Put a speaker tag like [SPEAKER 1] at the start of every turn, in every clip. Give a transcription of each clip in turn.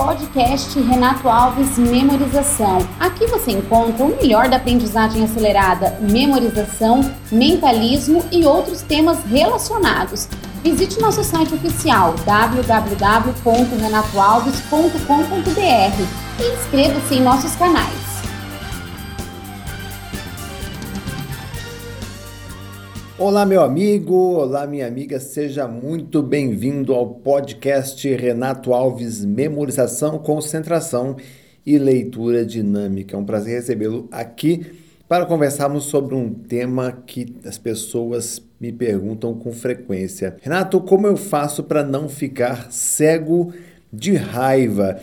[SPEAKER 1] podcast Renato Alves Memorização. Aqui você encontra o melhor da aprendizagem acelerada, memorização, mentalismo e outros temas relacionados. Visite nosso site oficial www.renatoalves.com.br e inscreva-se em nossos canais.
[SPEAKER 2] Olá, meu amigo, olá, minha amiga, seja muito bem-vindo ao podcast Renato Alves Memorização, Concentração e Leitura Dinâmica. É um prazer recebê-lo aqui para conversarmos sobre um tema que as pessoas me perguntam com frequência. Renato, como eu faço para não ficar cego de raiva?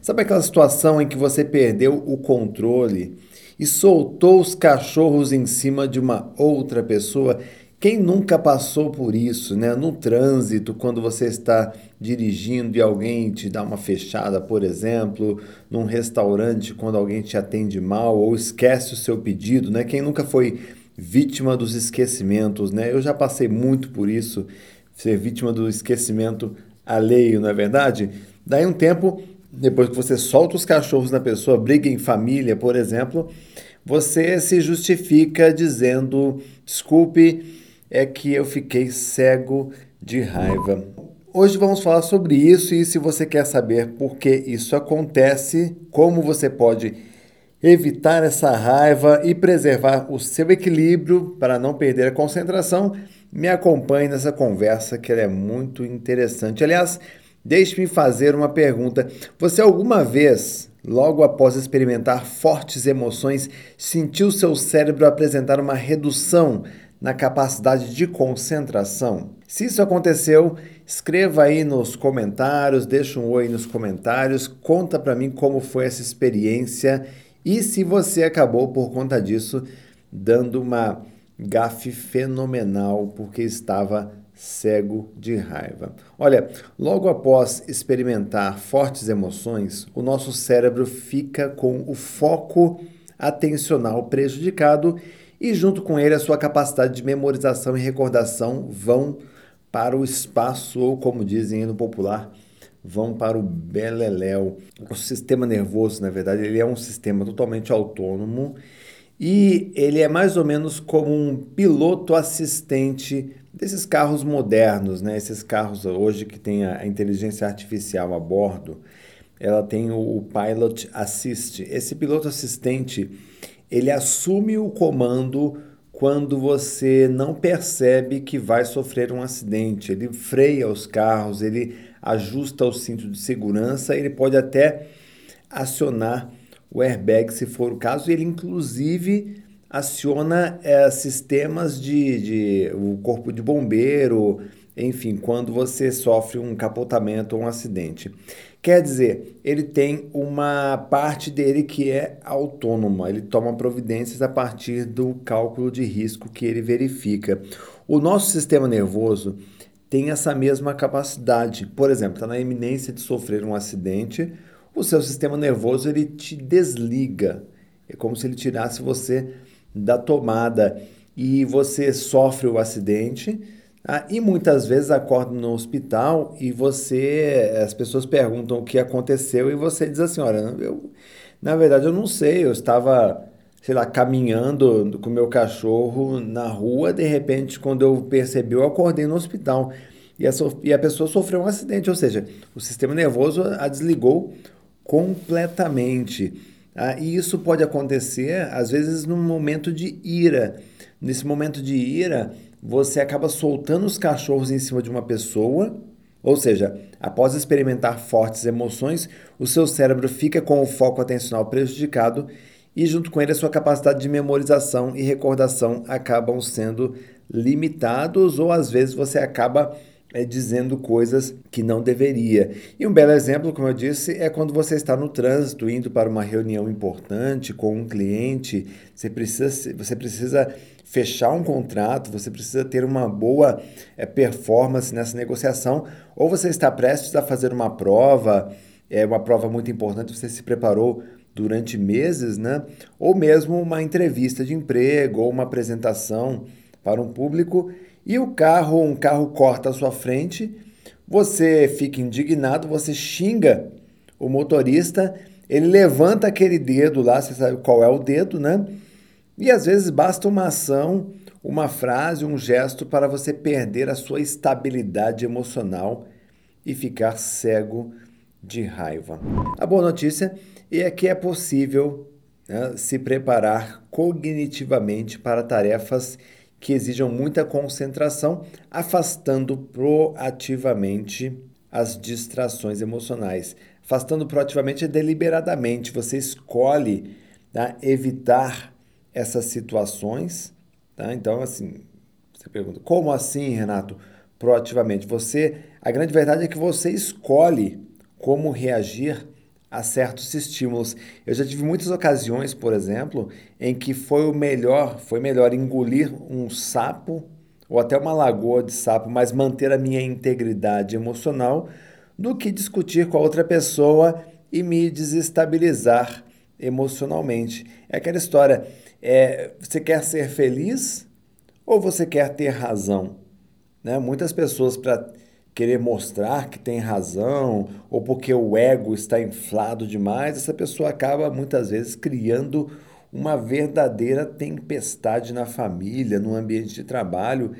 [SPEAKER 2] Sabe aquela situação em que você perdeu o controle? E soltou os cachorros em cima de uma outra pessoa. Quem nunca passou por isso, né? No trânsito, quando você está dirigindo e alguém te dá uma fechada, por exemplo, num restaurante, quando alguém te atende mal ou esquece o seu pedido, né? Quem nunca foi vítima dos esquecimentos, né? Eu já passei muito por isso, ser vítima do esquecimento alheio, não é verdade? Daí um tempo depois que você solta os cachorros na pessoa, briga em família, por exemplo, você se justifica dizendo: desculpe, é que eu fiquei cego de raiva. Hoje vamos falar sobre isso e se você quer saber por que isso acontece, como você pode evitar essa raiva e preservar o seu equilíbrio para não perder a concentração, me acompanhe nessa conversa que é muito interessante. Aliás, Deixe-me fazer uma pergunta. Você alguma vez, logo após experimentar fortes emoções, sentiu seu cérebro apresentar uma redução na capacidade de concentração? Se isso aconteceu, escreva aí nos comentários, deixa um oi nos comentários, conta para mim como foi essa experiência e se você acabou por conta disso dando uma gafe fenomenal porque estava cego de raiva. Olha, logo após experimentar fortes emoções, o nosso cérebro fica com o foco atencional prejudicado e, junto com ele, a sua capacidade de memorização e recordação vão para o espaço, ou como dizem no popular, vão para o beleléu. O sistema nervoso, na verdade, ele é um sistema totalmente autônomo e ele é mais ou menos como um piloto assistente desses carros modernos, né? Esses carros hoje que tem a, inteligência artificial a bordo, ela tem o, Pilot Assist. Esse piloto assistente, ele assume o comando quando você não percebe que vai sofrer um acidente. Ele freia os carros, ele ajusta o cinto de segurança, ele pode até acionar o airbag se for o caso, ele inclusive aciona é, sistemas de, de o corpo de bombeiro, enfim, quando você sofre um capotamento ou um acidente. Quer dizer, ele tem uma parte dele que é autônoma, ele toma providências a partir do cálculo de risco que ele verifica. O nosso sistema nervoso tem essa mesma capacidade. Por exemplo, está na iminência de sofrer um acidente, o seu sistema nervoso ele te desliga. É como se ele tirasse você da tomada. E você sofre o acidente ah, e muitas vezes acorda no hospital e você as pessoas perguntam o que aconteceu e você diz assim olha eu na verdade eu não sei eu estava sei lá caminhando com meu cachorro na rua de repente quando eu percebi eu acordei no hospital e a, e a pessoa sofreu um acidente. Ou seja o sistema nervoso a desligou completamente ah, e isso pode acontecer, às vezes, num momento de ira. Nesse momento de ira, você acaba soltando os cachorros em cima de uma pessoa, ou seja, após experimentar fortes emoções, o seu cérebro fica com o foco atencional prejudicado e, junto com ele, a sua capacidade de memorização e recordação acabam sendo limitados, ou às vezes você acaba é, dizendo coisas que não deveria. E um belo exemplo, como eu disse, é quando você está no trânsito, indo para uma reunião importante com um cliente, você precisa, você precisa fechar um contrato, você precisa ter uma boa é, performance nessa negociação, ou você está prestes a fazer uma prova, é uma prova muito importante, você se preparou durante meses, né? Ou mesmo uma entrevista de emprego ou uma apresentação para um público e o carro, um carro corta a sua frente, Você fica indignado, você xinga o motorista, ele levanta aquele dedo lá, você sabe qual é o dedo, né? E às vezes basta uma ação, uma frase, um gesto para você perder a sua estabilidade emocional e ficar cego de raiva. A boa notícia é que é possível né, se preparar cognitivamente para tarefas que exijam muita concentração, afastando proativamente as distrações emocionais. Afastando proativamente é deliberadamente, você escolhe tá, evitar essas situações. Tá? Então, assim, você pergunta, como assim, Renato? Proativamente. Você, a grande verdade é que você escolhe como reagir a certos estímulos. Eu já tive muitas ocasiões, por exemplo, em que foi o melhor, foi melhor engolir um sapo ou até uma lagoa de sapo, mas manter a minha integridade emocional do que discutir com a outra pessoa e me desestabilizar emocionalmente. É aquela história, é, você quer ser feliz ou você quer ter razão? Né? Muitas pessoas para querer mostrar que tem razão ou porque o ego está inflado demais, essa pessoa acaba muitas vezes criando uma verdadeira tempestade na família, no ambiente de trabalho.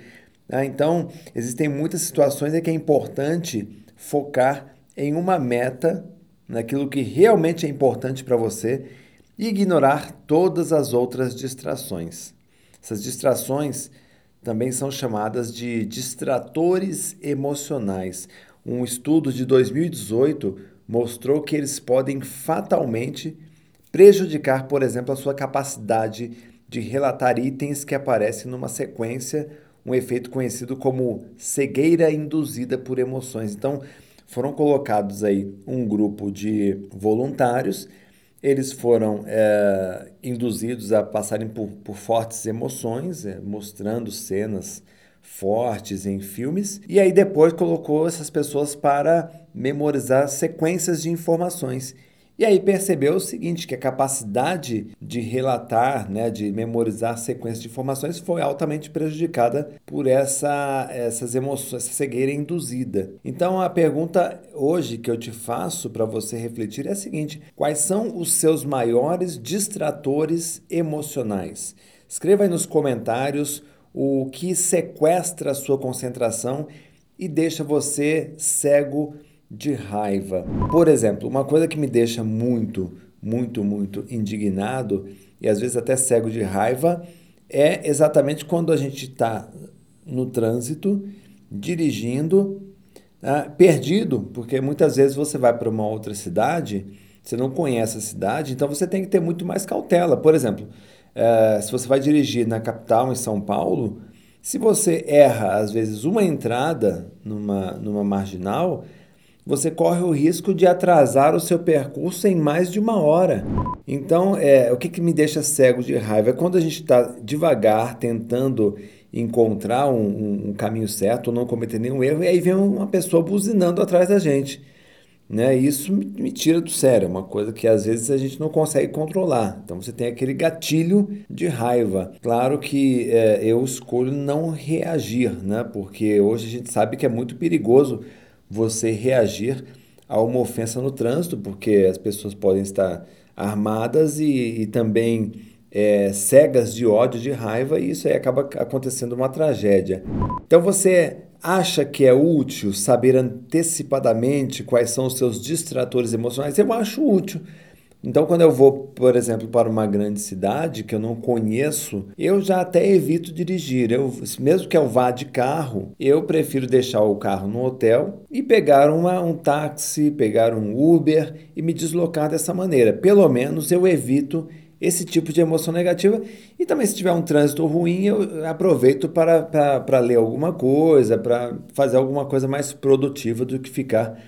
[SPEAKER 2] Ah, então, existem muitas situações em que é importante focar em uma meta, naquilo que realmente é importante para você e ignorar todas as outras distrações. Essas distrações também são chamadas de distratores emocionais. Um estudo de 2018 mostrou que eles podem fatalmente prejudicar, por exemplo, a sua capacidade de relatar itens que aparecem numa sequência, um efeito conhecido como cegueira induzida por emoções. Então, foram colocados aí um grupo de voluntários eles foram é, induzidos a passarem por, por fortes emoções, é, mostrando cenas fortes em filmes, e aí depois colocou essas pessoas para memorizar sequências de informações. E aí percebeu o seguinte, que a capacidade de relatar, né, de memorizar sequências de informações foi altamente prejudicada por essa, essas emoções, essa cegueira induzida. Então a pergunta hoje que eu te faço para você refletir é a seguinte: quais são os seus maiores distratores emocionais? Escreva aí nos comentários o que sequestra a sua concentração e deixa você cego de raiva. Por exemplo, uma coisa que me deixa muito, muito, muito indignado e às vezes até cego de raiva é exatamente quando a gente está no trânsito, dirigindo, ah, perdido, porque muitas vezes você vai para uma outra cidade, você não conhece a cidade, então você tem que ter muito mais cautela. Por exemplo, eh, se você vai dirigir na capital, em São Paulo, se você erra, às vezes, uma entrada numa, numa marginal, você corre o risco de atrasar o seu percurso em mais de uma hora. Então, é, o que, que me deixa cego de raiva é quando a gente está devagar, tentando encontrar um, um, um, caminho certo, não cometer nenhum erro, e aí vem uma pessoa buzinando atrás da gente. Né? Isso me tira do sério, é uma coisa que às vezes a gente não consegue controlar. Então você tem aquele gatilho de raiva. Claro que é, eu escolho não reagir, né? porque hoje a gente sabe que é muito perigoso você reagir a uma ofensa no trânsito, porque as pessoas podem estar armadas e, e também é, cegas de ódio, de raiva, e isso aí acaba acontecendo uma tragédia. Então você acha que é útil saber antecipadamente quais são os seus distratores emocionais? Eu acho útil. Então, quando eu vou, por exemplo, para uma grande cidade que eu não conheço, eu já até evito dirigir. Eu, mesmo que eu vá de carro, eu prefiro deixar o carro no hotel e pegar uma, um táxi, pegar um Uber e me deslocar dessa maneira. Pelo menos eu evito esse tipo de emoção negativa. E também, se tiver um trânsito ruim, eu aproveito para, para, para ler alguma coisa, para fazer alguma coisa mais produtiva do que ficar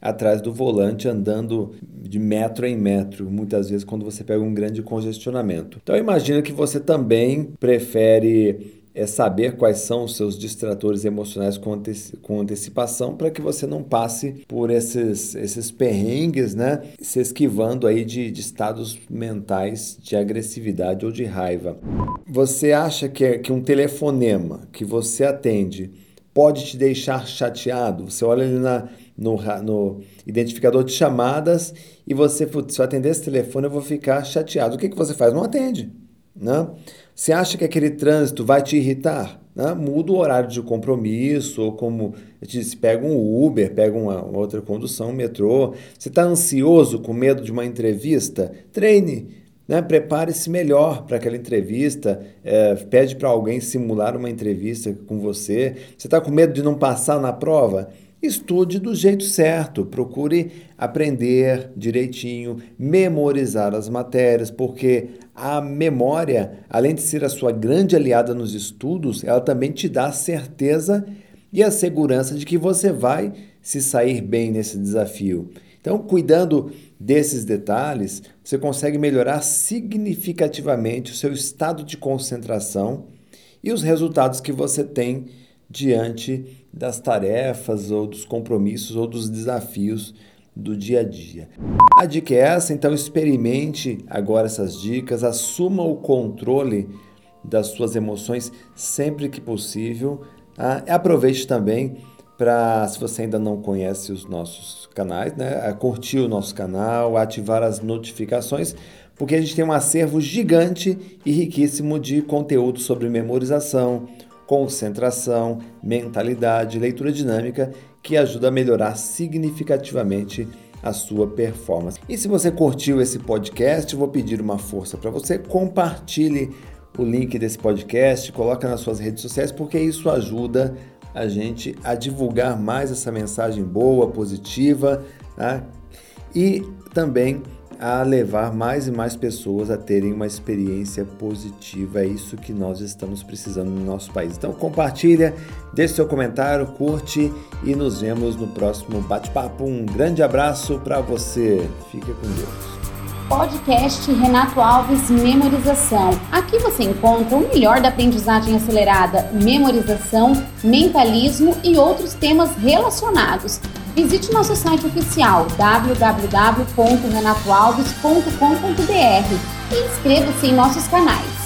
[SPEAKER 2] atrás do volante andando de metro em metro, muitas vezes quando você pega um grande congestionamento. Então eu imagino que você também prefere é saber quais são os seus distratores emocionais com, anteci com antecipação para que você não passe por esses, esses perrengues, né? Se esquivando aí de, de estados mentais de agressividade ou de raiva. Você acha que, é, que um telefonema que você atende pode te deixar chateado. Você olha ali na, no, no identificador de chamadas e você, se eu atender esse telefone, eu vou ficar chateado. O que, que você faz? Não atende. Né? Você acha que aquele trânsito vai te irritar? Né? Muda o horário de compromisso, ou como eu disse, pega um Uber, pega uma, uma outra condução, um metrô. Você está ansioso, com medo de uma entrevista? Treine. Né? Prepare-se melhor para aquela entrevista, é, pede para alguém simular uma entrevista com você. Você está com medo de não passar na prova? Estude do jeito certo, procure aprender direitinho, memorizar as matérias, porque a memória, além de ser a sua grande aliada nos estudos, ela também te dá a certeza e a segurança de que você vai se sair bem nesse desafio. Então, cuidando desses detalhes, você consegue melhorar significativamente o seu estado de concentração e os resultados que você tem diante das tarefas ou dos compromissos ou dos desafios do dia a dia. A dica é essa, então experimente agora essas dicas, assuma o controle das suas emoções sempre que possível. Tá? Aproveite também para, se você ainda não conhece os nossos canais, né, curtir o nosso canal, ativar as notificações, porque a gente tem um acervo gigante e riquíssimo de conteúdo sobre memorização, concentração, mentalidade, leitura dinâmica, que ajuda a melhorar significativamente a sua performance. E se você curtiu esse podcast, vou pedir uma força para você, compartilhe o link desse podcast, coloque nas suas redes sociais, porque isso ajuda a gente a divulgar mais essa mensagem boa, positiva, tá? e também a levar mais e mais pessoas a terem uma experiência positiva. É isso que nós estamos precisando no nosso país. Então compartilha, deixe seu comentário, curte e nos vemos no próximo bate-papo. Um grande abraço para você. Fica com Deus
[SPEAKER 1] podcast Renato Alves Memorização. Aqui você encontra o melhor da aprendizagem acelerada, memorização, mentalismo e outros temas relacionados. Visite nosso site oficial www.renatoalves.com.br e inscreva-se em nossos canais.